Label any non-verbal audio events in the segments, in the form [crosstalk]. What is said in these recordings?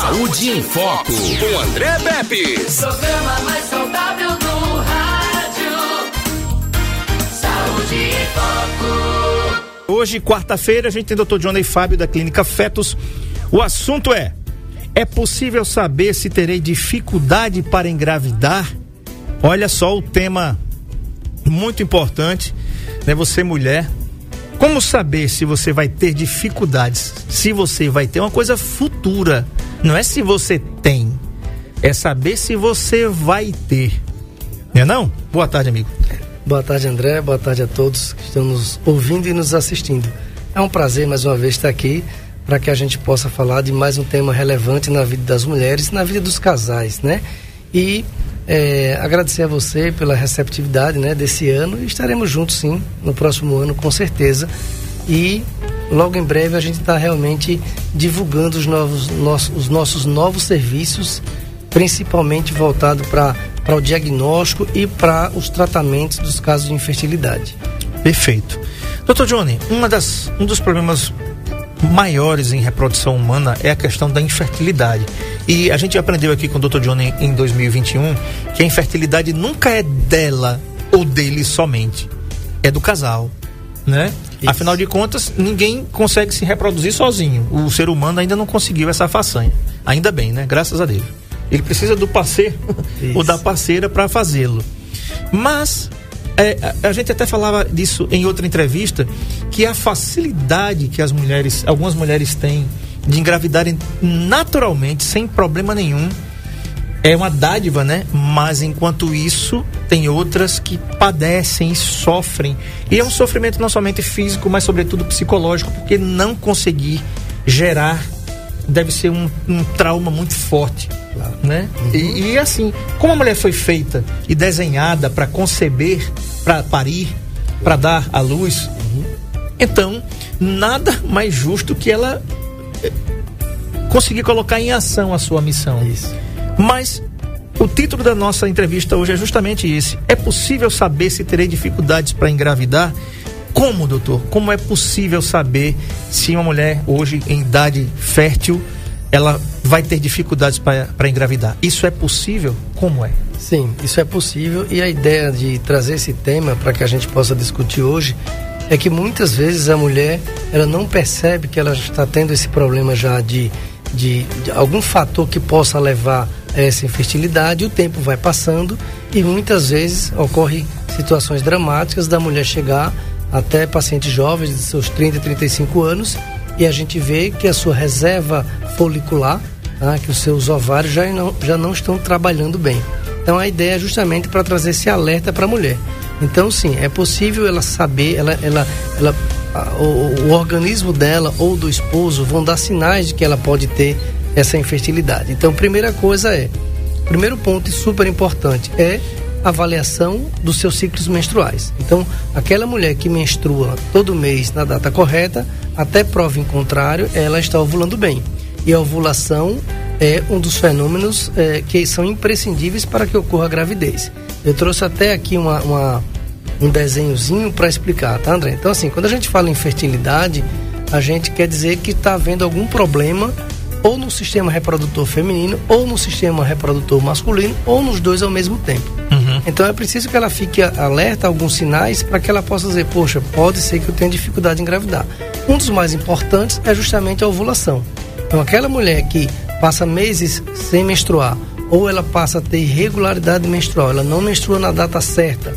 Saúde em Foco, com André Pepe. Programa mais saudável do rádio. Saúde em Foco. Hoje, quarta-feira, a gente tem o Dr. Johnny Fábio da Clínica Fetos. O assunto é: é possível saber se terei dificuldade para engravidar? Olha só o tema muito importante, né? Você mulher, como saber se você vai ter dificuldades? Se você vai ter uma coisa futura, não é se você tem, é saber se você vai ter. Não é não? Boa tarde, amigo. Boa tarde, André. Boa tarde a todos que estão nos ouvindo e nos assistindo. É um prazer mais uma vez estar aqui para que a gente possa falar de mais um tema relevante na vida das mulheres, na vida dos casais, né? E é, agradecer a você pela receptividade né, desse ano. Estaremos juntos sim no próximo ano, com certeza. E logo em breve a gente está realmente divulgando os, novos, nossos, os nossos novos serviços, principalmente voltado para o diagnóstico e para os tratamentos dos casos de infertilidade. Perfeito. Doutor Johnny, uma das, um dos problemas maiores em reprodução humana é a questão da infertilidade. E a gente aprendeu aqui com o Dr. Johnny em 2021 que a infertilidade nunca é dela ou dele somente, é do casal, né? Isso. Afinal de contas, ninguém consegue se reproduzir sozinho. O ser humano ainda não conseguiu essa façanha. Ainda bem, né? Graças a Deus. Ele precisa do parceiro [laughs] ou da parceira para fazê-lo. Mas é, a, gente até falava disso em outra entrevista, que a facilidade que as mulheres, algumas mulheres têm de engravidarem naturalmente, sem problema nenhum, é uma dádiva, né? Mas enquanto isso, tem outras que padecem e sofrem. E é um sofrimento não somente físico, mas sobretudo psicológico, porque não conseguir gerar deve ser um, um trauma muito forte. Claro. Né? Uhum. E, e, assim, como a mulher foi feita e desenhada para conceber, para parir, para dar à luz, uhum. então nada mais justo que ela eh, conseguir colocar em ação a sua missão. Isso. Mas o título da nossa entrevista hoje é justamente esse: é possível saber se terei dificuldades para engravidar? Como, doutor? Como é possível saber se uma mulher hoje em idade fértil ela vai ter dificuldades para engravidar? Isso é possível? Como é? Sim, isso é possível e a ideia de trazer esse tema para que a gente possa discutir hoje é que muitas vezes a mulher ela não percebe que ela está tendo esse problema já de, de, de algum fator que possa levar a essa infertilidade, o tempo vai passando e muitas vezes ocorre situações dramáticas da mulher chegar até pacientes jovens de seus 30 e 35 anos e a gente vê que a sua reserva folicular, tá, que os seus ovários já não, já não estão trabalhando bem. Então a ideia é justamente para trazer esse alerta para a mulher. Então sim, é possível ela saber, ela, ela, ela o, o organismo dela ou do esposo vão dar sinais de que ela pode ter essa infertilidade. Então primeira coisa é, primeiro ponto e super importante é avaliação dos seus ciclos menstruais. Então, aquela mulher que menstrua todo mês na data correta, até prova em contrário, ela está ovulando bem. E a ovulação é um dos fenômenos é, que são imprescindíveis para que ocorra a gravidez. Eu trouxe até aqui uma, uma um desenhozinho para explicar, tá, André? Então, assim, quando a gente fala em fertilidade, a gente quer dizer que está havendo algum problema ou no sistema reprodutor feminino, ou no sistema reprodutor masculino, ou nos dois ao mesmo tempo. Uhum. Então é preciso que ela fique alerta a alguns sinais para que ela possa dizer, poxa, pode ser que eu tenha dificuldade em engravidar. Um dos mais importantes é justamente a ovulação. Então aquela mulher que passa meses sem menstruar, ou ela passa a ter irregularidade menstrual, ela não menstrua na data certa.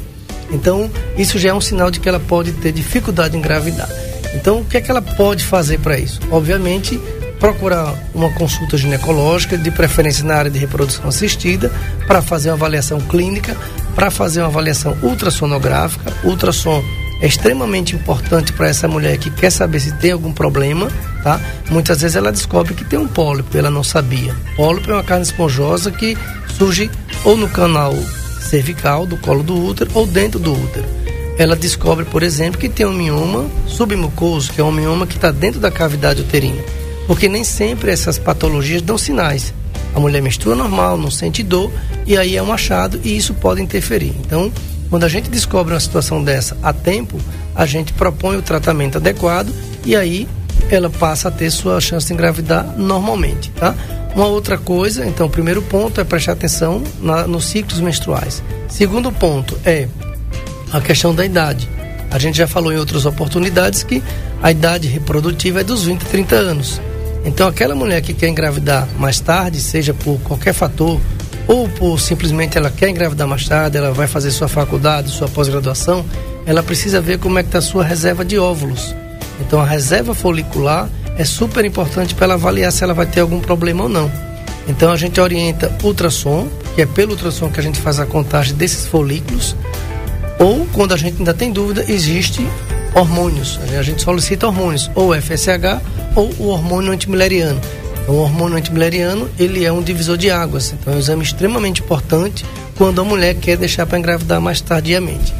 Então, isso já é um sinal de que ela pode ter dificuldade em engravidar. Então, o que é que ela pode fazer para isso? Obviamente, procurar uma consulta ginecológica, de preferência na área de reprodução assistida, para fazer uma avaliação clínica, para fazer uma avaliação ultrassonográfica. Ultrassom é extremamente importante para essa mulher que quer saber se tem algum problema, tá? Muitas vezes ela descobre que tem um pólipo, ela não sabia. Pólipo é uma carne esponjosa que surge ou no canal cervical do colo do útero ou dentro do útero. Ela descobre, por exemplo, que tem um mioma submucoso, que é um mioma que está dentro da cavidade uterina porque nem sempre essas patologias dão sinais. A mulher menstrua normal, não sente dor, e aí é um achado e isso pode interferir. Então, quando a gente descobre uma situação dessa a tempo, a gente propõe o tratamento adequado e aí ela passa a ter sua chance de engravidar normalmente, tá? Uma outra coisa, então, o primeiro ponto é prestar atenção na, nos ciclos menstruais. Segundo ponto é a questão da idade. A gente já falou em outras oportunidades que a idade reprodutiva é dos 20 a 30 anos. Então, aquela mulher que quer engravidar mais tarde, seja por qualquer fator, ou por simplesmente ela quer engravidar mais tarde, ela vai fazer sua faculdade, sua pós-graduação, ela precisa ver como é que está a sua reserva de óvulos. Então, a reserva folicular é super importante para ela avaliar se ela vai ter algum problema ou não. Então, a gente orienta ultrassom, que é pelo ultrassom que a gente faz a contagem desses folículos, ou, quando a gente ainda tem dúvida, existe hormônios. A gente solicita hormônios, ou FSH ou o hormônio antimileriano. Então, o hormônio antimileriano, ele é um divisor de águas. Então, é um exame extremamente importante quando a mulher quer deixar para engravidar mais tardiamente.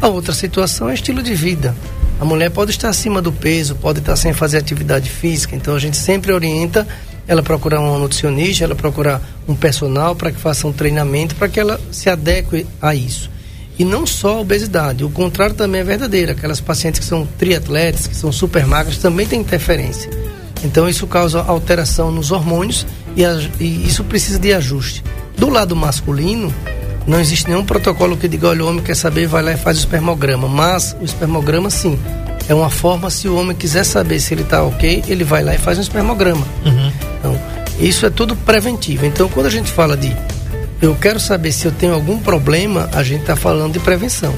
A outra situação é estilo de vida. A mulher pode estar acima do peso, pode estar sem fazer atividade física, então a gente sempre orienta ela procurar um nutricionista, ela procurar um personal para que faça um treinamento para que ela se adeque a isso. E não só a obesidade, o contrário também é verdadeiro. Aquelas pacientes que são triatletas, que são super magras, também tem interferência. Então isso causa alteração nos hormônios e, e isso precisa de ajuste. Do lado masculino, não existe nenhum protocolo que diga, olha, o homem quer saber, vai lá e faz o espermograma. Mas o espermograma, sim, é uma forma, se o homem quiser saber se ele está ok, ele vai lá e faz um espermograma. Uhum. Então, isso é tudo preventivo. Então, quando a gente fala de eu quero saber se eu tenho algum problema, a gente está falando de prevenção.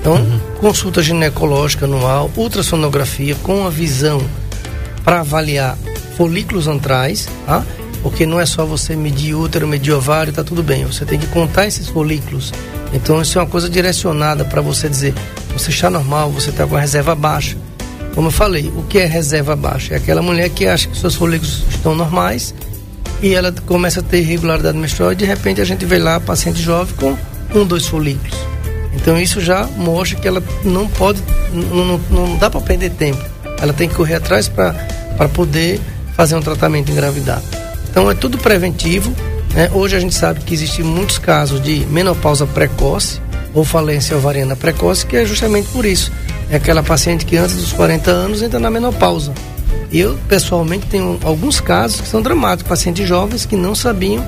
Então, uhum. consulta ginecológica anual, ultrassonografia com a visão para avaliar folículos antrais, tá? Porque não é só você medir útero, medir ovário, tá tudo bem. Você tem que contar esses folículos. Então, isso é uma coisa direcionada para você dizer, você está normal, você está com a reserva baixa. Como eu falei, o que é reserva baixa? É aquela mulher que acha que seus folículos estão normais e ela começa a ter irregularidade menstrual e de repente a gente vê lá a paciente jovem com um, dois folículos. Então isso já mostra que ela não pode, não, não, não dá para perder tempo. Ela tem que correr atrás para poder fazer um tratamento engravidar. Então é tudo preventivo. Né? Hoje a gente sabe que existem muitos casos de menopausa precoce ou falência ovariana precoce, que é justamente por isso. É aquela paciente que antes dos 40 anos entra na menopausa. Eu, pessoalmente, tenho alguns casos que são dramáticos, pacientes jovens que não sabiam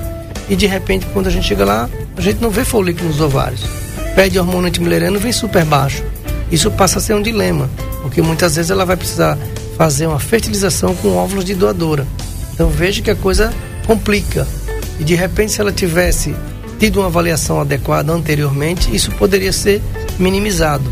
e de repente, quando a gente chega lá, a gente não vê folículo nos ovários. Pede hormônio antimileriano vem super baixo. Isso passa a ser um dilema, porque muitas vezes ela vai precisar fazer uma fertilização com óvulos de doadora. Então veja que a coisa complica. E de repente, se ela tivesse tido uma avaliação adequada anteriormente, isso poderia ser minimizado.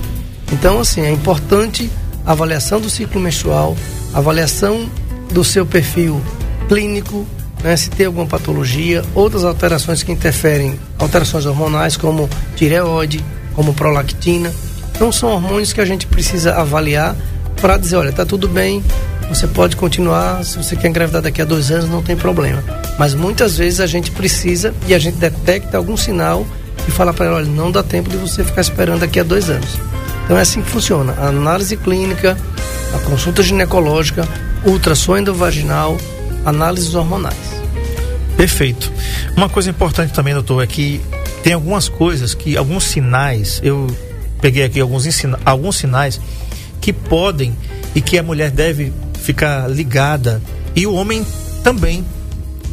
Então, assim, é importante a avaliação do ciclo menstrual, avaliação do seu perfil clínico, né, se tem alguma patologia, outras alterações que interferem, alterações hormonais como tireoide, como prolactina. Então são hormônios que a gente precisa avaliar para dizer, olha, tá tudo bem, você pode continuar, se você quer engravidar daqui a dois anos, não tem problema. Mas muitas vezes a gente precisa e a gente detecta algum sinal e fala para ela, olha, não dá tempo de você ficar esperando daqui a dois anos. Então é assim que funciona. A análise clínica, a consulta ginecológica, ultrassom endovaginal, análises hormonais. Perfeito. Uma coisa importante também, doutor, é que tem algumas coisas que, alguns sinais, eu peguei aqui alguns, ensina, alguns sinais que podem e que a mulher deve ficar ligada e o homem também.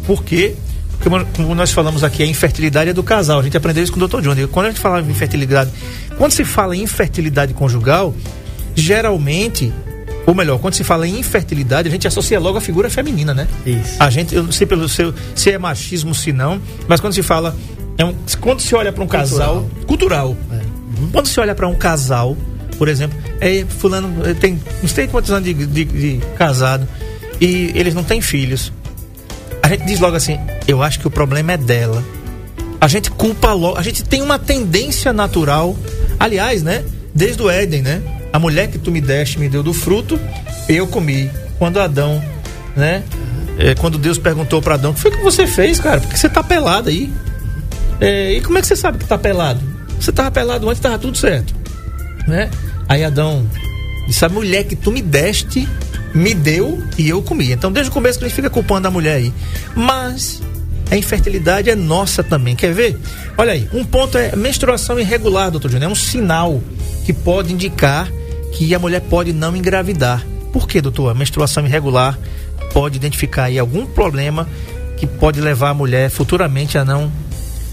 Por quê? Porque, como nós falamos aqui, a infertilidade é do casal. A gente aprendeu isso com o Dr. Johnny. Quando a gente fala em infertilidade, quando se fala em infertilidade conjugal, geralmente ou melhor, quando se fala em infertilidade, a gente associa logo a figura feminina, né? Isso. A gente, eu não sei pelo seu, se é machismo, se não, mas quando se fala, é um, quando se olha para um casal cultural, é. uhum. quando se olha para um casal, por exemplo, é fulano é, tem não sei quantos anos de, de, de casado e eles não têm filhos. A gente diz logo assim, eu acho que o problema é dela. A gente culpa logo, a gente tem uma tendência natural, aliás, né? Desde o Éden, né? A mulher que tu me deste me deu do fruto, eu comi. Quando Adão, né? É, quando Deus perguntou para Adão, o que foi que você fez, cara? Porque você tá pelado aí. É, e como é que você sabe que tá pelado? Você tava pelado antes, tava tudo certo. Né? Aí Adão disse: A mulher que tu me deste, me deu e eu comi. Então, desde o começo, gente fica culpando a mulher aí. Mas a infertilidade é nossa também. Quer ver? Olha aí, um ponto é menstruação irregular, doutor Júnior. É um sinal que pode indicar que a mulher pode não engravidar. Por que, doutor? A menstruação irregular pode identificar aí algum problema que pode levar a mulher futuramente a não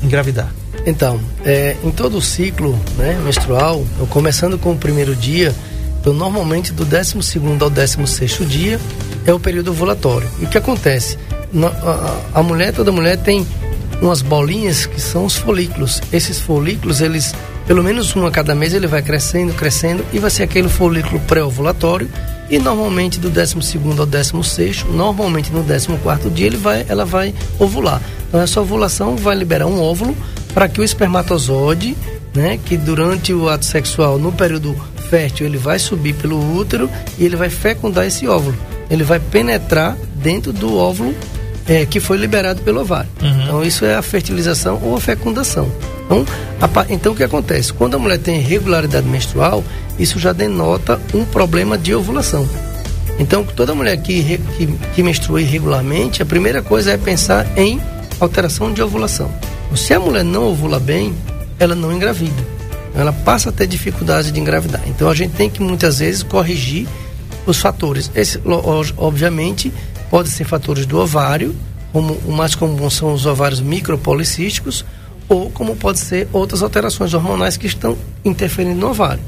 engravidar? Então, é, em todo o ciclo né, menstrual, eu começando com o primeiro dia, então normalmente do 12 ao 16 dia é o período ovulatório. E o que acontece? A, a mulher, toda mulher tem umas bolinhas que são os folículos. Esses folículos, eles, pelo menos um a cada mês, ele vai crescendo, crescendo e vai ser aquele folículo pré-ovulatório. E normalmente do 12 ao 16, normalmente no 14 dia, ele vai, ela vai ovular. Então essa ovulação vai liberar um óvulo para que o espermatozoide, né, que durante o ato sexual, no período fértil, ele vai subir pelo útero e ele vai fecundar esse óvulo. Ele vai penetrar dentro do óvulo é, que foi liberado pelo ovário. Uhum. Então isso é a fertilização ou a fecundação. Então, a, então o que acontece? Quando a mulher tem irregularidade menstrual, isso já denota um problema de ovulação. Então toda mulher que, que, que menstrua irregularmente, a primeira coisa é pensar em alteração de ovulação. Se a mulher não ovula bem, ela não engravida. Ela passa a ter dificuldade de engravidar. Então a gente tem que muitas vezes corrigir os fatores. Esse, obviamente, Pode ser fatores do ovário, como o mais comum são os ovários micropolicísticos, ou como pode ser outras alterações hormonais que estão interferindo no ovário,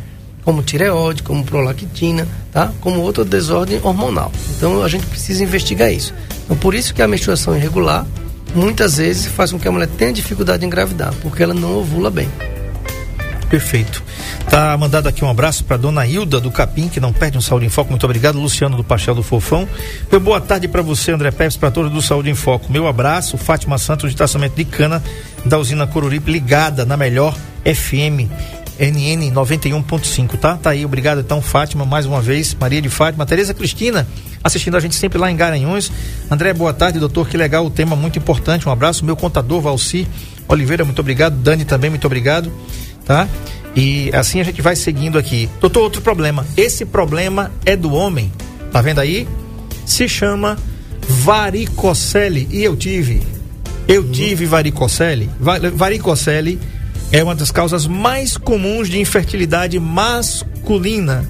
como tireoide, como prolactina, tá? Como outra desordem hormonal. Então a gente precisa investigar isso. Então por isso que a menstruação irregular muitas vezes faz com que a mulher tenha dificuldade em engravidar, porque ela não ovula bem. Perfeito. Tá mandado aqui um abraço para dona Hilda do Capim, que não perde um Saúde em Foco. Muito obrigado. Luciano do Pastel do Fofão. Meu boa tarde para você, André Pérez, para todos do Saúde em Foco. Meu abraço, Fátima Santos de traçamento de cana da usina Coruripe, ligada na melhor FM. NN 91.5, tá? Tá aí, obrigado então, Fátima, mais uma vez, Maria de Fátima, Tereza Cristina, assistindo a gente sempre lá em Garanhuns. André, boa tarde, doutor, que legal, o tema muito importante. Um abraço, meu contador Valci Oliveira, muito obrigado. Dani também, muito obrigado tá? E assim a gente vai seguindo aqui. Doutor, outro problema. Esse problema é do homem. Tá vendo aí? Se chama varicocele. E eu tive. Eu uhum. tive varicocele. Varicocele é uma das causas mais comuns de infertilidade masculina.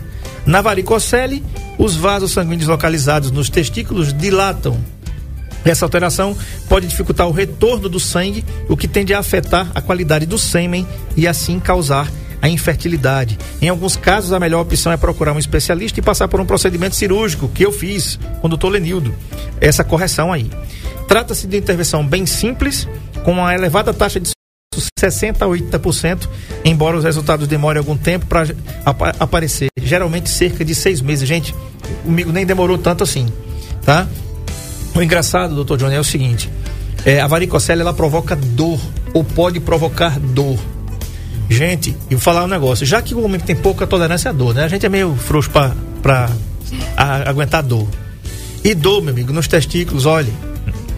Na varicocele, os vasos sanguíneos localizados nos testículos dilatam essa alteração pode dificultar o retorno do sangue, o que tende a afetar a qualidade do sêmen e assim causar a infertilidade. Em alguns casos, a melhor opção é procurar um especialista e passar por um procedimento cirúrgico, que eu fiz com o doutor Lenildo. Essa correção aí. Trata-se de intervenção bem simples, com uma elevada taxa de 60 a 80%, embora os resultados demorem algum tempo para ap aparecer. Geralmente cerca de seis meses. Gente, comigo nem demorou tanto assim, tá? O engraçado, doutor Johnny, é o seguinte: é, a varicocele ela provoca dor ou pode provocar dor. Gente, e vou falar um negócio: já que o homem tem pouca tolerância à dor, né? A gente é meio frouxo para aguentar dor. E dor, meu amigo, nos testículos, olha,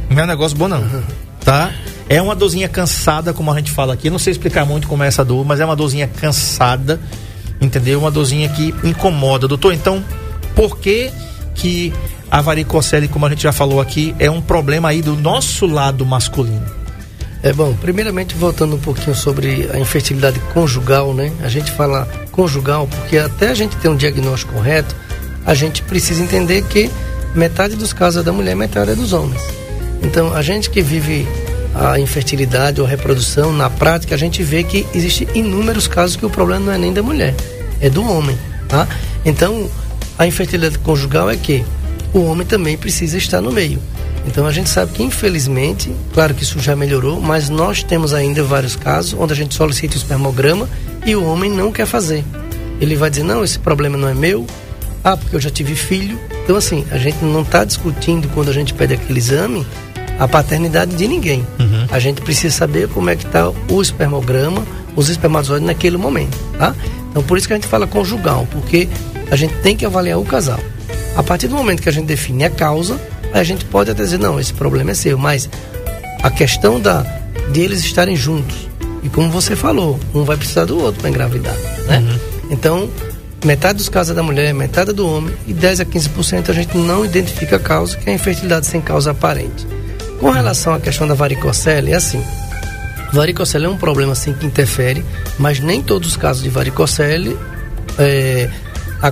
não é um negócio bom não, tá? É uma dorzinha cansada, como a gente fala aqui. Eu não sei explicar muito como é essa dor, mas é uma dorzinha cansada, entendeu? Uma dorzinha que incomoda. Doutor, então, por que que a varicocele, como a gente já falou aqui, é um problema aí do nosso lado masculino. É bom, primeiramente voltando um pouquinho sobre a infertilidade conjugal, né? A gente fala conjugal porque até a gente ter um diagnóstico correto, a gente precisa entender que metade dos casos é da mulher, metade é dos homens. Então, a gente que vive a infertilidade ou reprodução, na prática, a gente vê que existe inúmeros casos que o problema não é nem da mulher, é do homem, tá? Então, a infertilidade conjugal é que o homem também precisa estar no meio. Então a gente sabe que infelizmente, claro que isso já melhorou, mas nós temos ainda vários casos onde a gente solicita o espermograma e o homem não quer fazer. Ele vai dizer: "Não, esse problema não é meu. Ah, porque eu já tive filho". Então assim, a gente não está discutindo quando a gente pede aquele exame a paternidade de ninguém. Uhum. A gente precisa saber como é que está o espermograma, os espermatozoides naquele momento, tá? Então por isso que a gente fala conjugal, porque a gente tem que avaliar o casal. A partir do momento que a gente define a causa, a gente pode até dizer, não, esse problema é seu, mas a questão da, de eles estarem juntos, e como você falou, um vai precisar do outro para engravidar, né? Uhum. Então, metade dos casos é da mulher, metade é do homem, e 10 a 15% a gente não identifica a causa, que é a infertilidade sem causa aparente. Com relação à questão da varicocele, é assim. Varicocele é um problema assim que interfere, mas nem todos os casos de varicocele é, a,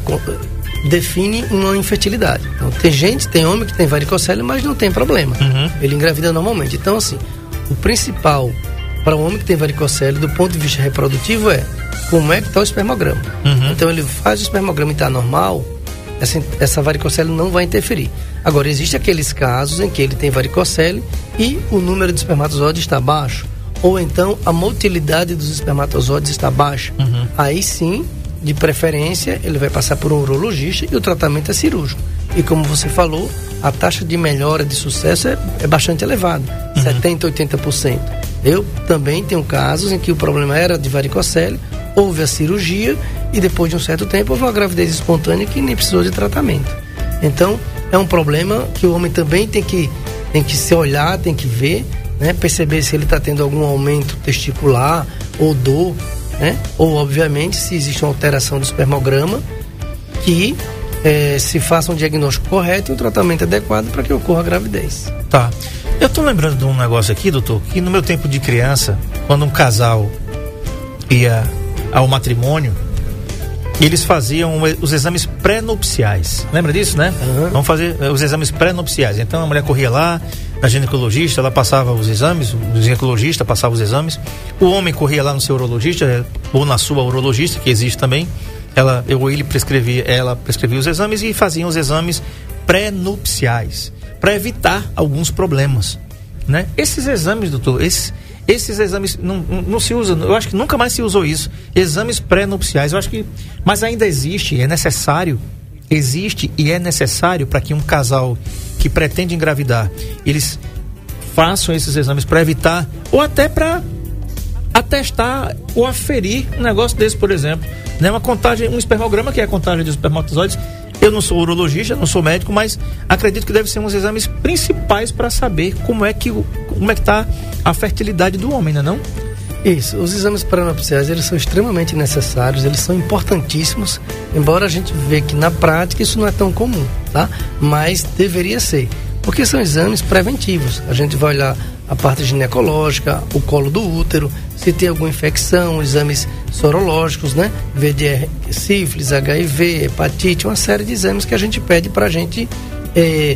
define uma infertilidade. Então, tem gente, tem homem que tem varicocele, mas não tem problema. Uhum. Ele engravida normalmente. Então, assim, o principal para o homem que tem varicocele, do ponto de vista reprodutivo, é como é que está o espermograma. Uhum. Então, ele faz o espermograma e está normal, essa, essa varicocele não vai interferir. Agora, existem aqueles casos em que ele tem varicocele e o número de espermatozoides está baixo, ou então a motilidade dos espermatozoides está baixa. Uhum. Aí sim, de preferência, ele vai passar por um urologista e o tratamento é cirúrgico. E como você falou, a taxa de melhora de sucesso é, é bastante elevada, 70%, 80%. Eu também tenho casos em que o problema era de varicocele, houve a cirurgia e depois de um certo tempo houve uma gravidez espontânea que nem precisou de tratamento. Então, é um problema que o homem também tem que, tem que se olhar, tem que ver, né? perceber se ele está tendo algum aumento testicular ou dor, né? ou obviamente se existe uma alteração do espermograma, que eh, se faça um diagnóstico correto e um tratamento adequado para que ocorra a gravidez. Tá. Eu tô lembrando de um negócio aqui, doutor, que no meu tempo de criança, quando um casal ia ao matrimônio, eles faziam os exames pré-nupciais. Lembra disso, né? Aham. Vamos fazer eh, os exames pré-nupciais. Então a mulher corria lá na ginecologista, ela passava os exames, o ginecologista passava os exames. O homem corria lá no seu urologista eh, ou na sua urologista, que existe também. Ela, eu ele prescrevia, ela prescrevia os exames e faziam os exames pré-nupciais para evitar alguns problemas, né? Esses exames, doutor, esses esses exames não, não, se usa, eu acho que nunca mais se usou isso. Exames pré-nupciais, eu acho que. Mas ainda existe, é necessário, existe e é necessário para que um casal que pretende engravidar, eles façam esses exames para evitar, ou até para atestar ou aferir um negócio desse, por exemplo. Né? Uma contagem, um espermograma, que é a contagem dos espermatozoides. Eu não sou urologista, não sou médico, mas acredito que deve ser um dos exames principais para saber como é que como é que está a fertilidade do homem, não é não? Isso, os exames pré-nupciais eles são extremamente necessários, eles são importantíssimos, embora a gente vê que na prática isso não é tão comum, tá? Mas deveria ser, porque são exames preventivos. A gente vai olhar a parte ginecológica, o colo do útero, se tem alguma infecção, exames sorológicos, né? VDR, sífilis, HIV, hepatite, uma série de exames que a gente pede para a gente eh,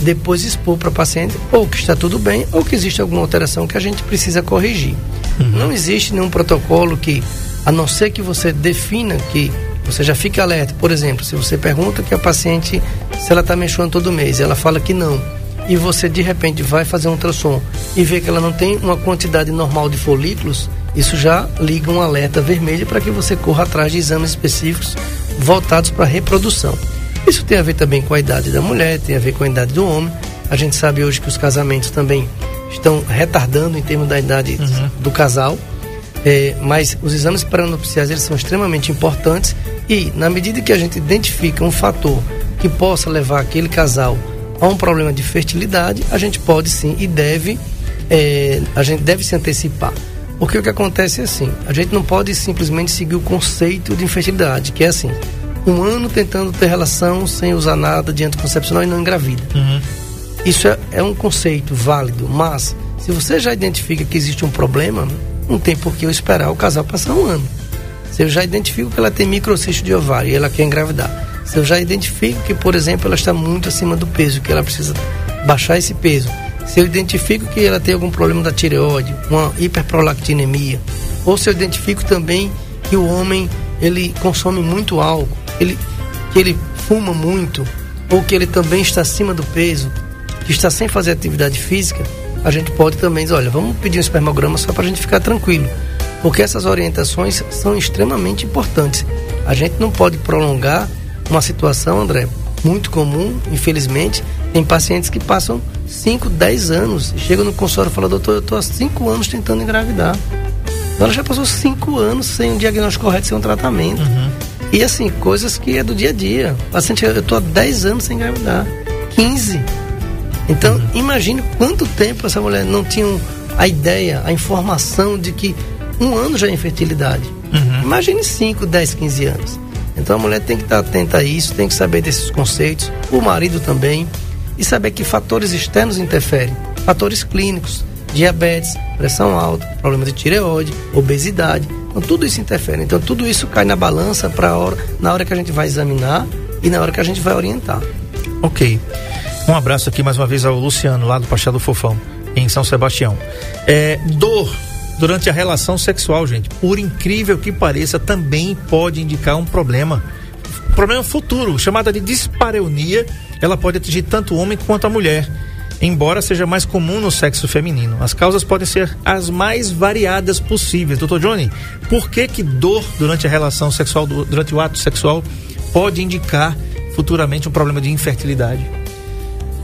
depois expor para o paciente ou que está tudo bem ou que existe alguma alteração que a gente precisa corrigir. Não existe nenhum protocolo que, a não ser que você defina que você já fica alerta. Por exemplo, se você pergunta que a paciente se ela está menstruando todo mês ela fala que não, e você de repente vai fazer um ultrassom e vê que ela não tem uma quantidade normal de folículos, isso já liga um alerta vermelho para que você corra atrás de exames específicos voltados para a reprodução. Isso tem a ver também com a idade da mulher, tem a ver com a idade do homem. A gente sabe hoje que os casamentos também estão retardando em termos da idade do casal. É, mas os exames pré-nupciais eles são extremamente importantes e na medida que a gente identifica um fator que possa levar aquele casal a um problema de fertilidade, a gente pode sim e deve é, a gente deve se antecipar. Porque o que acontece é assim, a gente não pode simplesmente seguir o conceito de infertilidade, que é assim, um ano tentando ter relação sem usar nada de anticoncepcional e não engravida. Isso é, é um conceito válido, mas se você já identifica que existe um problema, não tem por que eu esperar o casal passar um ano. Se eu já identifico que ela tem microcisto de ovário e ela quer engravidar, se eu já identifico que, por exemplo, ela está muito acima do peso, que ela precisa baixar esse peso, se eu identifico que ela tem algum problema da tireoide, uma hiperprolactinemia, ou se eu identifico também que o homem ele consome muito álcool, ele, que ele fuma muito, ou que ele também está acima do peso, que está sem fazer atividade física, a gente pode também dizer, olha, vamos pedir um espermograma só para a gente ficar tranquilo. Porque essas orientações são extremamente importantes. A gente não pode prolongar uma situação, André, muito comum, infelizmente. Tem pacientes que passam 5, 10 anos, chegam no consultório e falam, doutor, eu estou há 5 anos tentando engravidar. Então ela já passou 5 anos sem um diagnóstico correto, sem um tratamento. E assim, coisas que é do dia a dia. O paciente, eu estou há 10 anos sem engravidar. 15. Então, imagine quanto tempo essa mulher não tinha a ideia, a informação de que um ano já é infertilidade. Imagine 5, 10, 15 anos. Então a mulher tem que estar atenta a isso, tem que saber desses conceitos, o marido também, e saber que fatores externos interferem. Fatores clínicos, diabetes, pressão alta, problema de tireoide, obesidade. Então tudo isso interfere. Então tudo isso cai na balança para hora, na hora que a gente vai examinar e na hora que a gente vai orientar. Ok. Um abraço aqui mais uma vez ao Luciano, lá do Pastel do Fofão, em São Sebastião. É, dor durante a relação sexual, gente, por incrível que pareça, também pode indicar um problema. Problema futuro, chamada de dispareunia, ela pode atingir tanto o homem quanto a mulher embora seja mais comum no sexo feminino. As causas podem ser as mais variadas possíveis. Doutor Johnny, por que que dor durante a relação sexual, durante o ato sexual, pode indicar futuramente um problema de infertilidade?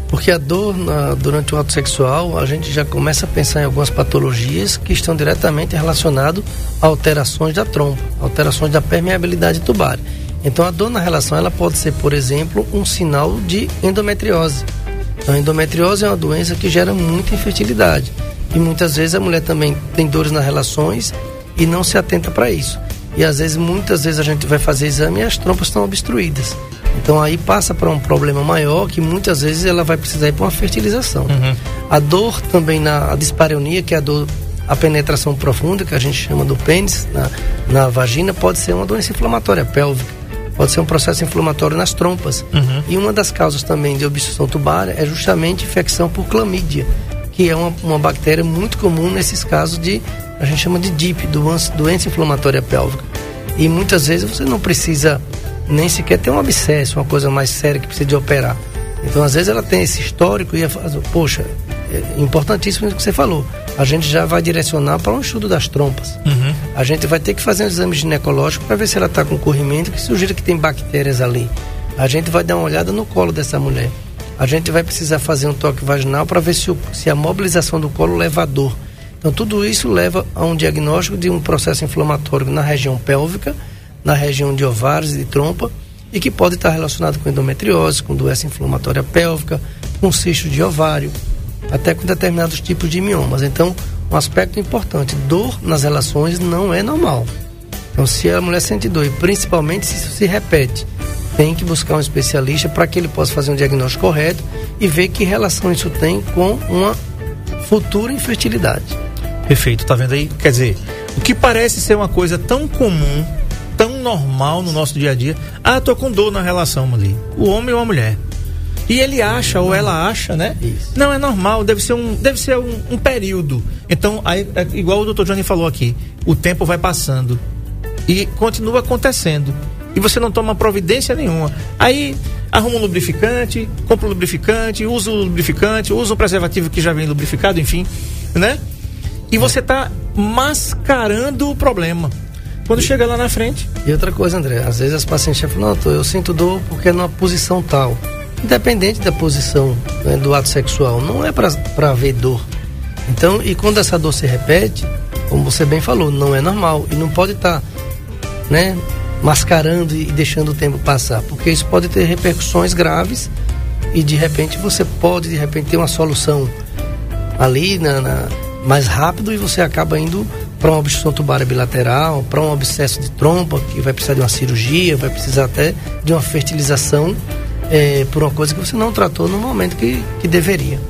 Porque a dor na, durante o ato sexual, a gente já começa a pensar em algumas patologias que estão diretamente relacionadas a alterações da trompa, alterações da permeabilidade tubária. Então a dor na relação ela pode ser, por exemplo, um sinal de endometriose então, a endometriose é uma doença que gera muita infertilidade. E muitas vezes a mulher também tem dores nas relações e não se atenta para isso. E às vezes, muitas vezes a gente vai fazer exame e as trompas estão obstruídas. Então aí passa para um problema maior que muitas vezes ela vai precisar ir para uma fertilização. Uhum. A dor também na dispareunia, que é a dor, a penetração profunda, que a gente chama do pênis, na, na vagina, pode ser uma doença inflamatória pélvica pode ser um processo inflamatório nas trompas. Uhum. E uma das causas também de obstrução tubária é justamente infecção por clamídia, que é uma, uma bactéria muito comum nesses casos de, a gente chama de DIP, doença, doença inflamatória pélvica. E muitas vezes você não precisa nem sequer ter um abscesso, uma coisa mais séria que precisa de operar. Então, às vezes, ela tem esse histórico e, poxa, é importantíssimo o que você falou a gente já vai direcionar para um estudo das trompas. Uhum. A gente vai ter que fazer um exame ginecológico para ver se ela está com corrimento que sugira que tem bactérias ali. A gente vai dar uma olhada no colo dessa mulher. A gente vai precisar fazer um toque vaginal para ver se, o, se a mobilização do colo leva a dor. Então, tudo isso leva a um diagnóstico de um processo inflamatório na região pélvica, na região de ovários e de trompa, e que pode estar relacionado com endometriose, com doença inflamatória pélvica, com cisto de ovário, até com determinados tipos de miomas. Então, um aspecto importante, dor nas relações não é normal. Então, se a mulher sente dor, e principalmente se isso se repete, tem que buscar um especialista para que ele possa fazer um diagnóstico correto e ver que relação isso tem com uma futura infertilidade. Perfeito, tá vendo aí? Quer dizer, o que parece ser uma coisa tão comum, tão normal no nosso dia a dia, ah, tô com dor na relação ali, o homem ou a mulher. E ele acha, ou ela acha, né? Isso. Não, é normal, deve ser um, deve ser um, um período. Então, aí, é, igual o doutor Johnny falou aqui, o tempo vai passando e continua acontecendo. E você não toma providência nenhuma. Aí arruma um lubrificante, compra um lubrificante, usa o lubrificante, usa o preservativo que já vem lubrificado, enfim, né? E você está mascarando o problema. Quando chega lá na frente. E outra coisa, André, às vezes as pacientes falam, não, eu sinto dor porque é numa posição tal independente da posição né, do ato sexual, não é para haver dor. Então, e quando essa dor se repete, como você bem falou, não é normal e não pode estar, tá, né, mascarando e deixando o tempo passar, porque isso pode ter repercussões graves e de repente você pode de repente ter uma solução ali na, na mais rápido e você acaba indo para uma obstrução tubária bilateral, para um abscesso de trompa que vai precisar de uma cirurgia, vai precisar até de uma fertilização é, por uma coisa que você não tratou no momento que, que deveria.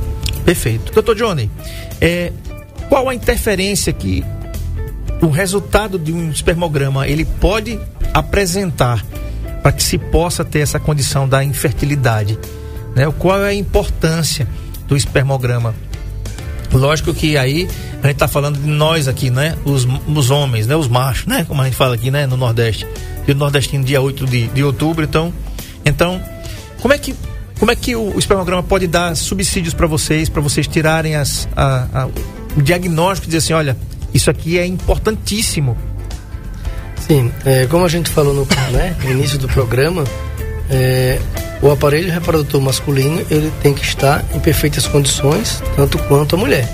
Perfeito. Doutor Johnny, é, qual a interferência que o resultado de um espermograma ele pode apresentar para que se possa ter essa condição da infertilidade? Né? Qual é a importância do espermograma? Lógico que aí a gente está falando de nós aqui, né? Os, os homens, né? Os machos, né? Como a gente fala aqui, né? No Nordeste. E o Nordestino dia 8 de, de outubro, então... Então, como é que como é que o, o espermograma pode dar subsídios para vocês, para vocês tirarem as, a, a, o diagnóstico e dizer assim, olha, isso aqui é importantíssimo? Sim, é, como a gente falou no, né, no início do programa, é, o aparelho reprodutor masculino ele tem que estar em perfeitas condições, tanto quanto a mulher.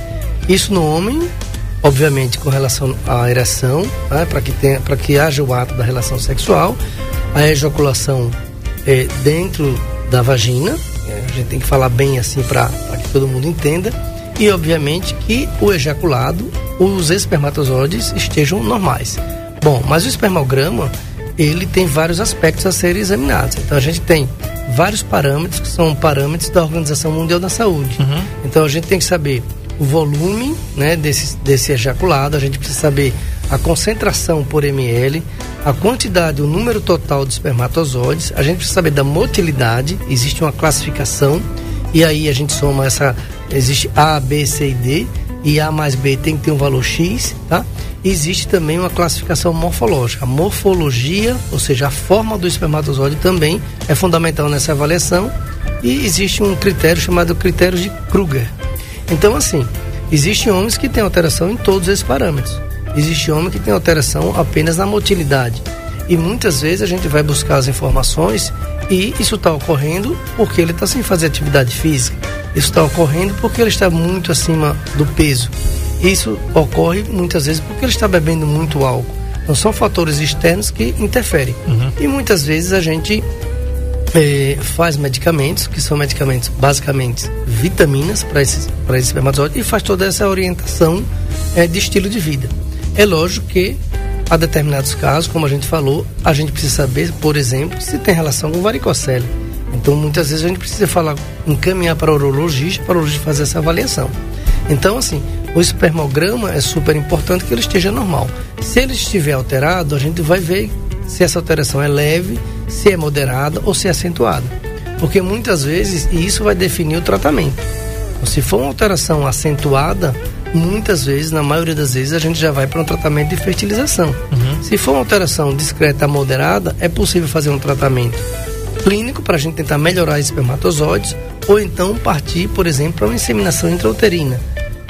Isso no homem, obviamente, com relação à ereção, né, para que tenha, para que haja o ato da relação sexual, a ejaculação é, dentro da vagina, é, a gente tem que falar bem assim para que todo mundo entenda, e obviamente que o ejaculado, os espermatozoides estejam normais. Bom, mas o espermograma, ele tem vários aspectos a serem examinados. Então a gente tem vários parâmetros que são parâmetros da Organização Mundial da Saúde. Uhum. Então a gente tem que saber o volume né, desse, desse ejaculado, a gente precisa saber a concentração por ml, a quantidade, o número total de espermatozoides, a gente precisa saber da motilidade, existe uma classificação, e aí a gente soma essa, existe A, B, C e D, e A mais B tem que ter um valor X, tá? Existe também uma classificação morfológica. A morfologia, ou seja, a forma do espermatozoide também é fundamental nessa avaliação, e existe um critério chamado critério de Kruger. Então, assim, existem homens que têm alteração em todos esses parâmetros. Existe homem que tem alteração apenas na motilidade. E muitas vezes a gente vai buscar as informações e isso está ocorrendo porque ele está sem fazer atividade física. Isso está ocorrendo porque ele está muito acima do peso. Isso ocorre muitas vezes porque ele está bebendo muito álcool. Então são fatores externos que interferem. Uhum. E muitas vezes a gente é, faz medicamentos, que são medicamentos basicamente vitaminas para esses, para esses espermatozoides, e faz toda essa orientação é, de estilo de vida. É lógico que há determinados casos, como a gente falou, a gente precisa saber, por exemplo, se tem relação com varicocele. Então, muitas vezes a gente precisa falar, encaminhar para o urologista, para o urologista fazer essa avaliação. Então, assim, o espermograma é super importante que ele esteja normal. Se ele estiver alterado, a gente vai ver se essa alteração é leve, se é moderada ou se é acentuada. Porque muitas vezes, e isso vai definir o tratamento. Então, se for uma alteração acentuada, muitas vezes, na maioria das vezes, a gente já vai para um tratamento de fertilização. Uhum. Se for uma alteração discreta moderada, é possível fazer um tratamento clínico para a gente tentar melhorar os espermatozoides, ou então partir, por exemplo, para uma inseminação intrauterina.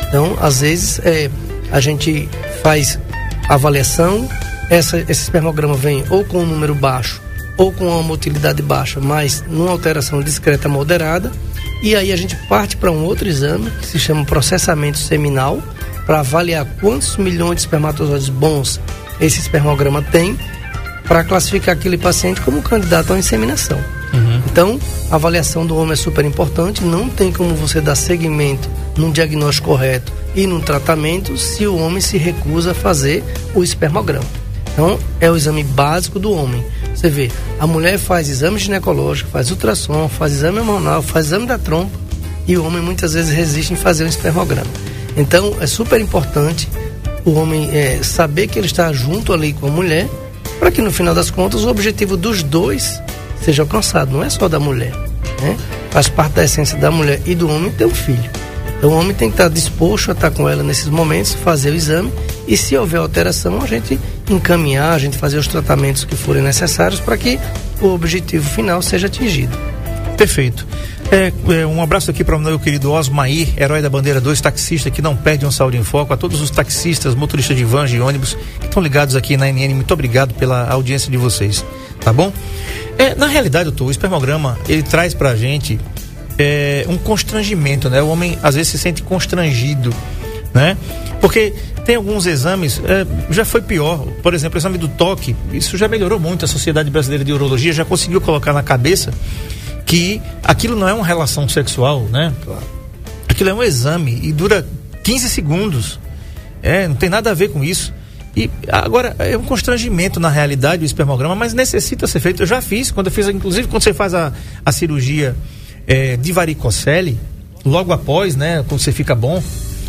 Então, às vezes, é, a gente faz avaliação, essa, esse espermograma vem ou com um número baixo ou com uma motilidade baixa, mas numa alteração discreta moderada e aí a gente parte para um outro exame que se chama processamento seminal para avaliar quantos milhões de espermatozoides bons esse espermograma tem para classificar aquele paciente como candidato à inseminação. Uhum. Então, a avaliação do homem é super importante, não tem como você dar seguimento num diagnóstico correto e num tratamento se o homem se recusa a fazer o espermograma. Então, é o exame básico do homem. Você vê, a mulher faz exame ginecológico, faz ultrassom, faz exame hormonal, faz exame da trompa e o homem muitas vezes resiste em fazer um espermograma. Então é super importante o homem é, saber que ele está junto ali com a mulher para que no final das contas o objetivo dos dois seja alcançado, não é só da mulher. Né? Faz parte da essência da mulher e do homem ter um filho. Então o homem tem que estar disposto a estar com ela nesses momentos, fazer o exame e se houver alteração, a gente encaminhar, a gente fazer os tratamentos que forem necessários para que o objetivo final seja atingido. Perfeito. É, é, um abraço aqui para o meu querido Osmair, herói da bandeira 2, taxista que não perde um saúde em foco, a todos os taxistas, motoristas de vans e ônibus que estão ligados aqui na NN. Muito obrigado pela audiência de vocês, tá bom? É, na realidade, doutor, o espermograma ele traz para a gente é, um constrangimento, né? O homem às vezes se sente constrangido, né? Porque tem alguns exames, é, já foi pior. Por exemplo, o exame do toque, isso já melhorou muito. A Sociedade Brasileira de Urologia já conseguiu colocar na cabeça que aquilo não é uma relação sexual, né? Aquilo é um exame e dura 15 segundos. É, não tem nada a ver com isso. E agora é um constrangimento na realidade o espermograma, mas necessita ser feito. Eu já fiz, quando eu fiz, inclusive quando você faz a, a cirurgia é, de varicocele, logo após, né, quando você fica bom,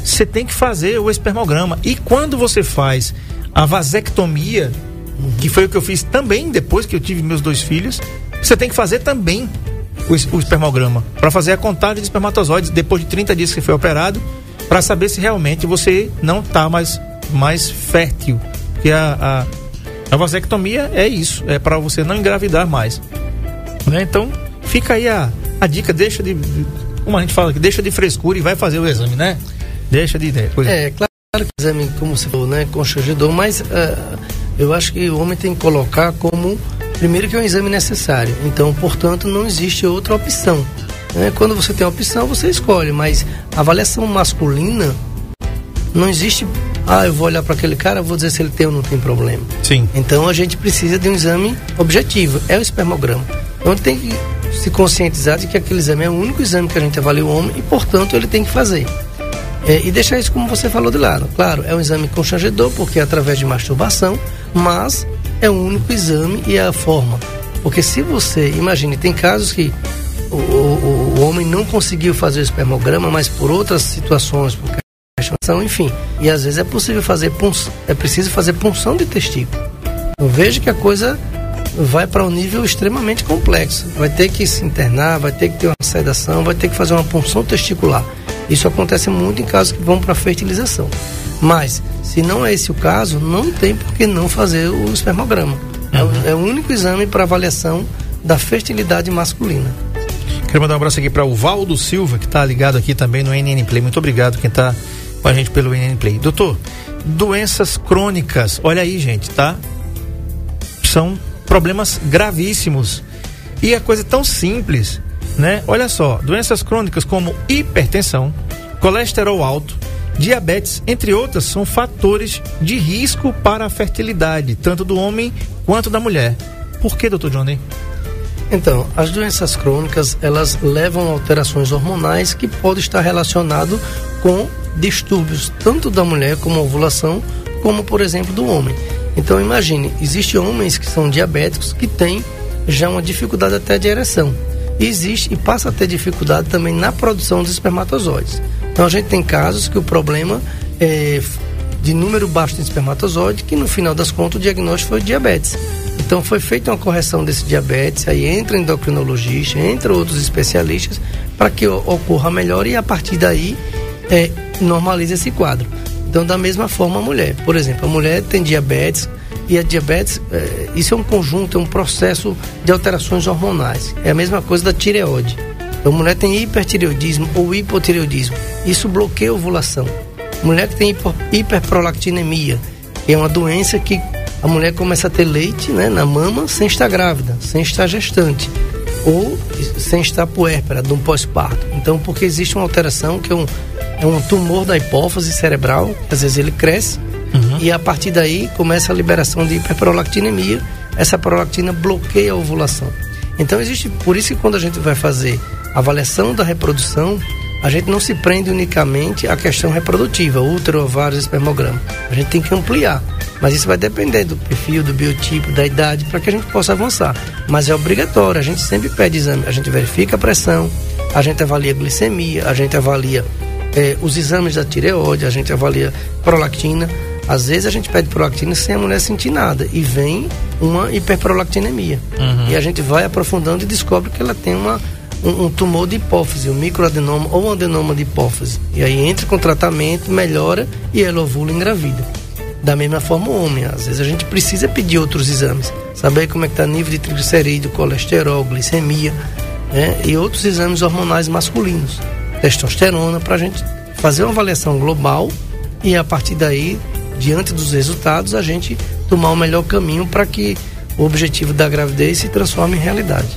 você tem que fazer o espermograma. E quando você faz a vasectomia, que foi o que eu fiz também depois que eu tive meus dois filhos, você tem que fazer também o, espermograma para fazer a contagem de espermatozoides depois de 30 dias que foi operado, para saber se realmente você não está mais, mais fértil. Porque a, a, a vasectomia é isso, é para você não engravidar mais. Né? Então, fica aí a, a dica, deixa de, como a gente fala aqui, deixa de frescura e vai fazer o exame, né? Deixa de ideia. Coisa. É, claro que o exame, como você falou, né, constrangedor, mas uh, eu acho que o homem tem que colocar como, primeiro que é um exame necessário. Então, portanto, não existe outra opção. Né? Quando você tem a opção, você escolhe, mas a avaliação masculina não existe ah, eu vou olhar para aquele cara, vou dizer se ele tem ou não tem problema. Sim. Então a gente precisa de um exame objetivo, é o espermograma. Então tem que se conscientizar de que aquele exame é o único exame que a gente avalia o homem e, portanto, ele tem que fazer. É, e deixar isso como você falou de lado. Claro, é um exame constrangedor, porque é através de masturbação, mas é o único exame e é a forma. Porque se você, imagine, tem casos que o, o, o homem não conseguiu fazer o espermograma, mas por outras situações, por questão, enfim. E às vezes é possível fazer punção, é preciso fazer punção de testículo. Eu vejo que a coisa vai para um nível extremamente complexo. Vai ter que se internar, vai ter que ter uma sedação, vai ter que fazer uma punção testicular. Isso acontece muito em casos que vão para fertilização. Mas, se não é esse o caso, não tem por que não fazer o espermograma. É o- É, o único exame para avaliação da fertilidade masculina. Quero mandar um abraço aqui para o Valdo Silva, que está ligado aqui também no NN Play. Muito obrigado quem está com a gente pelo NN Play. Doutor, doenças crônicas. Olha aí, gente, tá? São problemas gravíssimos. E a coisa é tão simples, né? Olha só, doenças crônicas como hipertensão, colesterol alto, diabetes, entre outras, são fatores de risco para a fertilidade, tanto do homem quanto da mulher. Por que, doutor Johnny? Então, as doenças crônicas, elas levam alterações hormonais que podem estar relacionado com distúrbios tanto da mulher como ovulação, como por exemplo do homem. Então, imagine, existem homens que são diabéticos que têm já uma dificuldade até de ereção. E existe e passa a ter dificuldade também na produção dos espermatozoides. Então, a gente tem casos que o problema é de número baixo de espermatozoide, que no final das contas o diagnóstico foi diabetes. Então foi feita uma correção desse diabetes, aí entra endocrinologista, entra outros especialistas para que ocorra melhor e a partir daí é, normaliza esse quadro. Então da mesma forma a mulher, por exemplo, a mulher tem diabetes e a diabetes, é, isso é um conjunto, é um processo de alterações hormonais. É a mesma coisa da tireoide. Então a mulher tem hipertireoidismo ou hipotireoidismo. Isso bloqueia a ovulação. Mulher que tem hipo- hiperprolactinemia, que é uma doença que a mulher começa a ter leite né, na mama sem estar grávida, sem estar gestante, ou sem estar puérpera, de um pós-parto. Então, porque existe uma alteração que é um, é um tumor da hipófise cerebral, às vezes ele cresce, e a partir daí começa a liberação de hiperprolactinemia. Essa prolactina bloqueia a ovulação. Então, existe, por isso que quando a gente vai fazer avaliação da reprodução, a gente não se prende unicamente à questão reprodutiva, útero, ovários, espermograma. A gente tem que ampliar. Mas isso vai depender do perfil, do biotipo, da idade, para que a gente possa avançar. Mas é obrigatório, a gente sempre pede exame. A gente verifica a pressão, a gente avalia a glicemia, a gente avalia eh, os exames da tireoide, a gente avalia prolactina. Às vezes a gente pede prolactina sem a mulher sentir nada e vem uma hiperprolactinemia. E a gente vai aprofundando e descobre que ela tem uma, um, um tumor de hipófise, um microadenoma ou um adenoma de hipófise. E aí entra com tratamento, melhora e ela ovula engravida. Da mesma forma o homem, às vezes a gente precisa pedir outros exames, saber como é que está nível de triglicerídeo, colesterol, glicemia, né? E outros exames hormonais masculinos, testosterona, para a gente fazer uma avaliação global e a partir daí, diante dos resultados, a gente tomar o melhor caminho para que o objetivo da gravidez se transforme em realidade.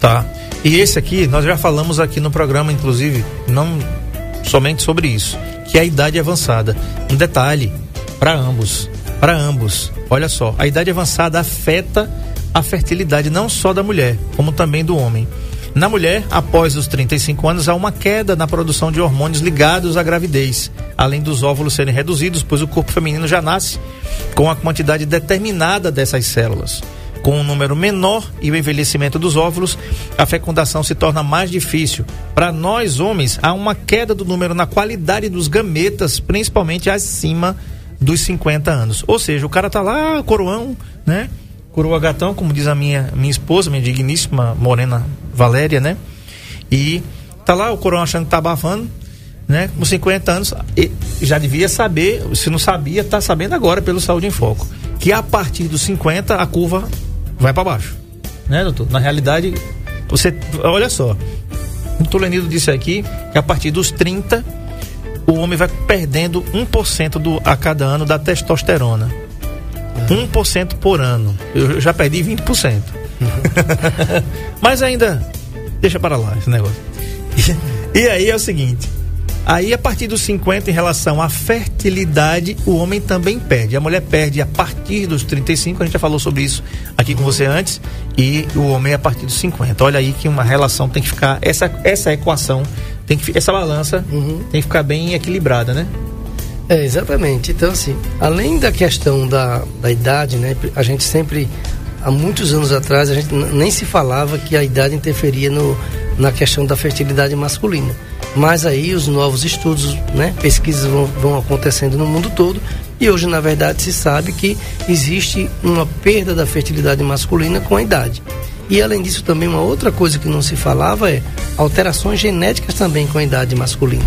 Tá. E esse aqui, nós já falamos aqui no programa, inclusive, não somente sobre isso, que é a idade avançada. Um detalhe para ambos, para ambos. Olha só, a idade avançada afeta a fertilidade não só da mulher, como também do homem. Na mulher, após os 35 anos, há uma queda na produção de hormônios ligados à gravidez, além dos óvulos serem reduzidos, pois o corpo feminino já nasce com a quantidade determinada dessas células. Com um número menor e o envelhecimento dos óvulos, a fecundação se torna mais difícil. Para nós homens, há uma queda do número na qualidade dos gametas, principalmente acima dos 50 anos. Ou seja, o cara tá lá, coroão, né? Coroa gatão, como diz a minha, minha esposa, minha digníssima morena Valéria, né? E tá lá o coroão achando que tá abafando, né? Com 50 anos, já devia saber, se não sabia, tá sabendo agora pelo Saúde em Foco, que a partir dos 50 a curva vai para baixo, né, doutor? Na realidade, você, olha só, o Tolenido disse aqui que a partir dos 30 o homem vai perdendo 1% do, a cada ano da testosterona. 1% por ano. Eu já perdi 20%. [laughs] Mas ainda deixa para lá esse negócio. E, e aí é o seguinte, aí a partir dos 50 em relação à fertilidade, o homem também perde. A mulher perde a partir dos 35, a gente já falou sobre isso aqui com você antes, e o homem a partir dos 50. Olha aí que uma relação tem que ficar essa essa equação tem que essa balança Uhum. tem que ficar bem equilibrada, né? É, exatamente. Então, assim, além da questão da, da idade, né? A gente sempre, há muitos anos atrás, a gente nem se falava que a idade interferia no, na questão da fertilidade masculina. Mas aí os novos estudos, né? Pesquisas vão, vão acontecendo no mundo todo E hoje, na verdade, se sabe que existe uma perda da fertilidade masculina com a idade. E além disso, também uma outra coisa que não se falava é alterações genéticas também com a idade masculina.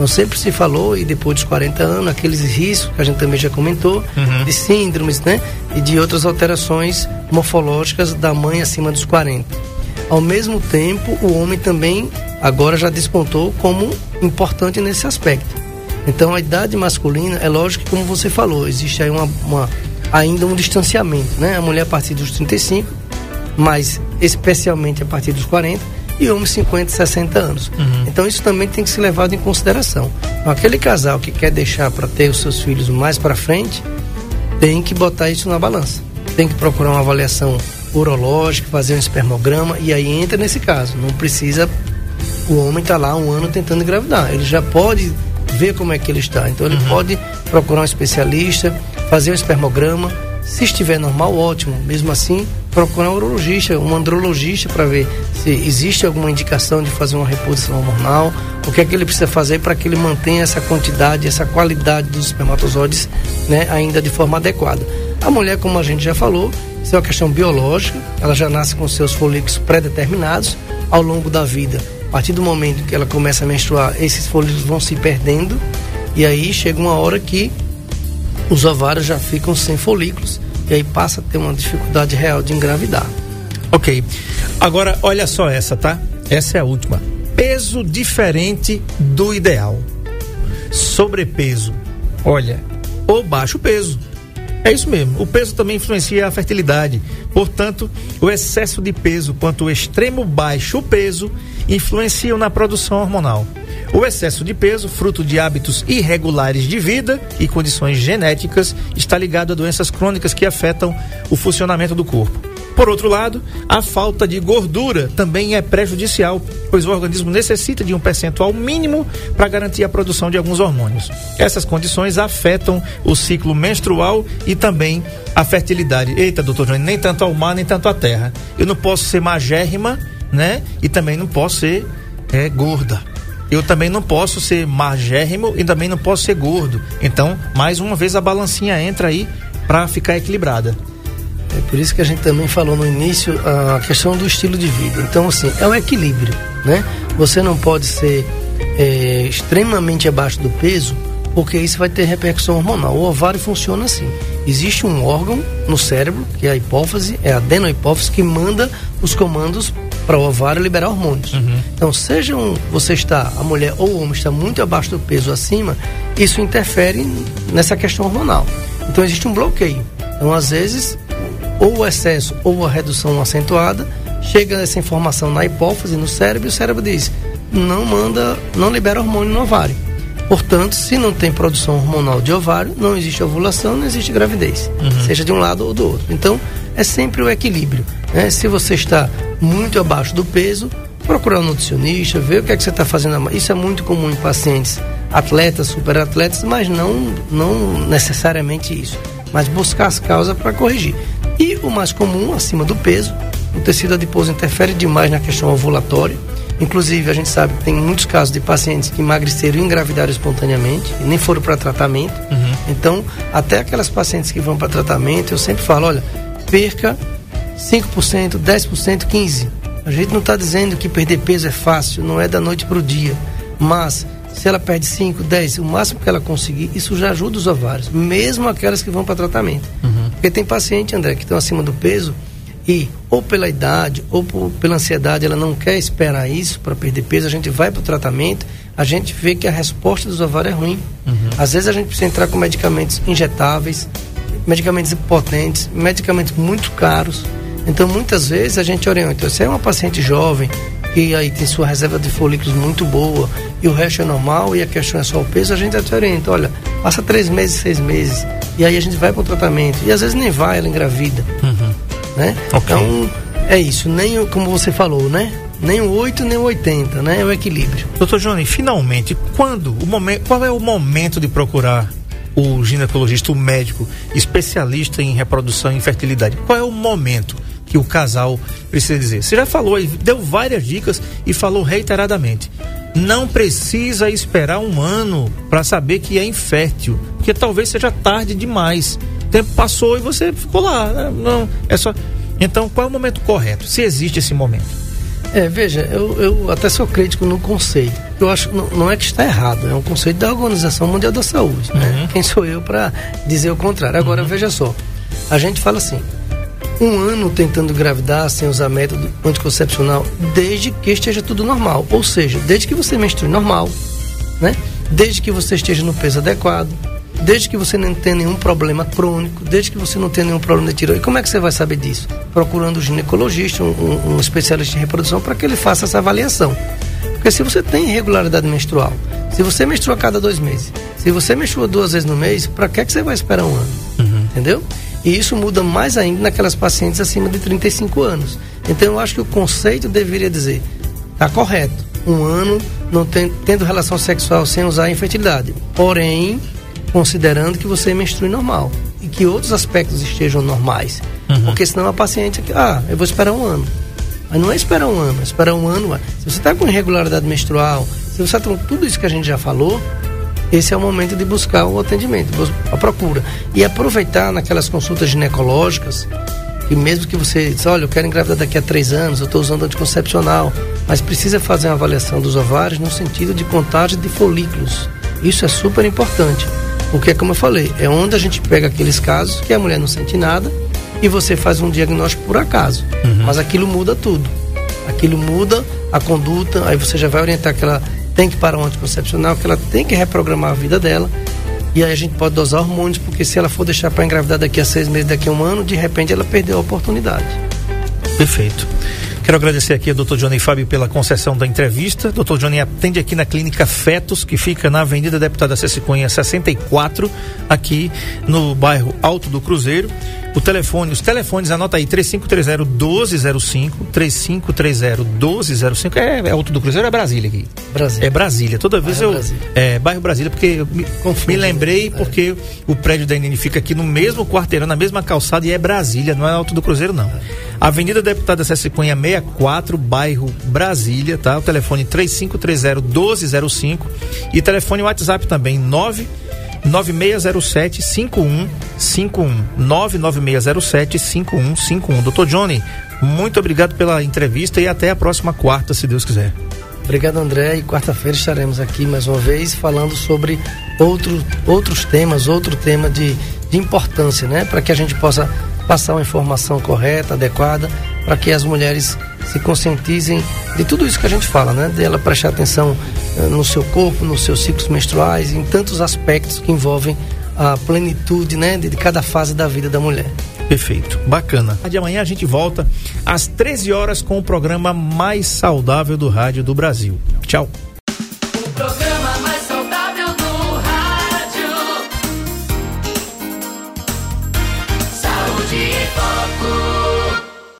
Então sempre se falou, e depois dos 40 anos, aqueles riscos que a gente também já comentou, Uhum. de síndromes, né? E de outras alterações morfológicas da mãe acima dos 40. Ao mesmo tempo, o homem também agora já despontou como importante nesse aspecto. Então a idade masculina, é lógico que como você falou, existe aí uma, uma- ainda um distanciamento, né? A mulher a partir dos 35, mas especialmente a partir dos 40, e homens 50, 60 anos. Então isso também tem que ser levado em consideração. Então, aquele casal que quer deixar para ter os seus filhos mais para frente, tem que botar isso na balança. Tem que procurar uma avaliação urológica, fazer um espermograma e aí entra nesse caso. Não precisa o homem estar lá um ano tentando engravidar. Ele já pode ver como é que ele está. Então ele pode procurar um especialista, fazer um espermograma. Se estiver normal, ótimo. Mesmo assim, procurar um urologista, um andrologista para ver se existe alguma indicação de fazer uma reposição hormonal, o que é que ele precisa fazer para que ele mantenha essa quantidade, essa qualidade dos espermatozoides, né, ainda de forma adequada. A mulher, como a gente já falou, isso é uma questão biológica, ela já nasce com seus folículos pré-determinados ao longo da vida. A partir do momento que ela começa a menstruar, esses folículos vão se perdendo e aí chega uma hora que os ovários já ficam sem folículos e aí passa a ter uma dificuldade real de engravidar. Ok. Agora, olha só essa, tá? Essa é a última. Peso diferente do ideal. Sobrepeso. Olha, ou baixo peso. É isso mesmo. O peso também influencia a fertilidade. Portanto, o excesso de peso quanto o extremo baixo peso influenciam na produção hormonal. O excesso de peso, fruto de hábitos irregulares de vida e condições genéticas, está ligado a doenças crônicas que afetam o funcionamento do corpo. Por outro lado, a falta de gordura também é prejudicial, pois o organismo necessita de um percentual mínimo para garantir a produção de alguns hormônios. Essas condições afetam o ciclo menstrual e também a fertilidade. Eita, doutor Johnny, nem tanto ao mar, nem tanto à terra. Eu não posso ser magérrima, né? E também não posso ser é, gorda. Eu também não posso ser magérrimo e também não posso ser gordo. Então, mais uma vez a balancinha entra aí para ficar equilibrada. É por isso que a gente também falou no início a questão do estilo de vida. Então, assim, é um equilíbrio, né? Você não pode ser é, extremamente abaixo do peso, porque isso vai ter repercussão hormonal. O ovário funciona assim. Existe um órgão no cérebro, que é a hipófise, é a adenohipófise, que manda os comandos para o ovário liberar hormônios. Então, seja um, você está, a mulher ou o homem está muito abaixo do peso acima, isso interfere nessa questão hormonal. Então, existe um bloqueio. Então, às vezes, ou o excesso ou a redução acentuada, chega essa informação na hipófise, no cérebro, e o cérebro diz: não manda, não libera hormônio no ovário. Portanto, se não tem produção hormonal de ovário, não existe ovulação, não existe gravidez, seja de um lado ou do outro. Então, é sempre o equilíbrio. Né? Se você está muito abaixo do peso, procurar um nutricionista, ver o que é que você está fazendo. Isso é muito comum em pacientes atletas, superatletas, mas não, não necessariamente isso. Mas buscar as causas para corrigir. E o mais comum, acima do peso, o tecido adiposo interfere demais na questão ovulatória. Inclusive, a gente sabe que tem muitos casos de pacientes que emagreceram e engravidaram espontaneamente e nem foram para tratamento. Então, até aquelas pacientes que vão para tratamento, eu sempre falo: olha, perca 5%, 10%, 15%. A gente não está dizendo que perder peso é fácil, não é da noite para o dia. Mas, se ela perde 5, 10, o máximo que ela conseguir, isso já ajuda os ovários, mesmo aquelas que vão para tratamento. Porque tem paciente, André, que estão acima do peso e, ou pela idade, ou por- pela ansiedade, ela não quer esperar isso para perder peso, a gente vai para o tratamento, a gente vê que a resposta dos ovários é ruim. Às vezes a gente precisa entrar com medicamentos injetáveis, medicamentos potentes, medicamentos muito caros. Então, muitas vezes a gente orienta. Se é uma paciente jovem que aí tem sua reserva de folículos muito boa e o resto é normal e a questão é só o peso, a gente até orienta. Olha, passa três meses, seis meses e aí a gente vai para o tratamento. E às vezes nem vai, ela engravida. Né? Ok. Então, é isso. Nem, como você falou, né? Nem o 8, nem o 80, né? É o equilíbrio. Doutor Johnny, finalmente, quando o momento, qual é o momento de procurar o ginecologista, o médico especialista em reprodução e infertilidade? Qual é o momento que o casal precisa dizer? Você já falou, deu várias dicas e falou reiteradamente. não precisa esperar um ano para saber que é infértil, porque talvez seja tarde demais. O tempo passou e você ficou lá. Né? Não, é só. Então, qual é o momento correto? Se existe esse momento. É, veja, eu, eu até sou crítico no conceito. Eu acho não, não é que está errado, é um conceito da Organização Mundial da Saúde. Né? Uhum. Quem sou eu para dizer o contrário? Agora, veja só, a gente fala assim: um ano tentando engravidar sem usar método anticoncepcional, desde que esteja tudo normal. Ou seja, desde que você menstrue normal, né? Desde que você esteja no peso adequado, desde que você não tenha nenhum problema crônico, desde que você não tenha nenhum problema de tiroide. E como é que você vai saber disso? Procurando um ginecologista, um, um, especialista em reprodução, para que ele faça essa avaliação. Porque se você tem irregularidade menstrual, se você menstrua a cada dois meses, se você menstrua duas vezes no mês, para que, que você vai esperar um ano? Uhum. Entendeu? E isso muda mais ainda naquelas pacientes acima de 35 anos. Então eu acho que o conceito deveria dizer, está correto, um ano não tem, tendo relação sexual sem usar a infertilidade. Porém, considerando que você menstrue normal e que outros aspectos estejam normais. Uhum. Porque senão a paciente, ah, eu vou esperar um ano. Mas não é esperar um ano, é esperar um ano. Se você está com irregularidade menstrual, se você está com tudo isso que a gente já falou, esse é o momento de buscar o atendimento, a procura. E aproveitar naquelas consultas ginecológicas, que mesmo que você diz, olha, eu quero engravidar daqui a três anos, eu estou usando anticoncepcional, mas precisa fazer uma avaliação dos ovários no sentido de contagem de folículos. Isso é super importante. Porque, como eu falei, é onde a gente pega aqueles casos que a mulher não sente nada e você faz um diagnóstico por acaso. Uhum. Mas aquilo muda tudo. Aquilo muda a conduta, aí você já vai orientar que ela tem que parar o anticoncepcional, que ela tem que reprogramar a vida dela. E aí a gente pode dosar hormônios, porque se ela for deixar para engravidar daqui a seis meses, daqui a um ano, de repente ela perdeu a oportunidade. Perfeito. Quero agradecer aqui ao Dr. Johnny Fábio pela concessão da entrevista. Dr. Johnny atende aqui na Clínica Fetos, que fica na Avenida Deputada Cunha 64, aqui no bairro Alto do Cruzeiro. O telefone, os telefones, anota aí, 3530-1205, 3530-1205, é, é Alto do Cruzeiro, é Brasília aqui. Brasília. É Brasília. Toda vez Bairro eu. Brasília. É, bairro Brasília, porque eu me, me lembrei né? porque o prédio da NN fica aqui no mesmo quarteirão, na mesma calçada e é Brasília, não é Alto do Cruzeiro, não. Avenida Deputada César Cunha 64, bairro Brasília, tá? O telefone 3530-1205 e telefone WhatsApp também 9 9607 5151 99607 5151. Doutor Johnny, muito obrigado pela entrevista e até a próxima quarta, se Deus quiser. Obrigado, André. E quarta-feira estaremos aqui mais uma vez falando sobre outro, outros temas, outro tema de, de importância, né? Para que a gente possa passar uma informação correta, adequada, para que as mulheres se conscientizem de tudo isso que a gente fala, né? De ela prestar atenção eh, no seu corpo, nos seus ciclos menstruais, em tantos aspectos que envolvem a plenitude, né? De, de cada fase da vida da mulher. Perfeito, bacana. De amanhã a gente volta às 13 horas com o programa mais saudável do rádio do Brasil. Tchau.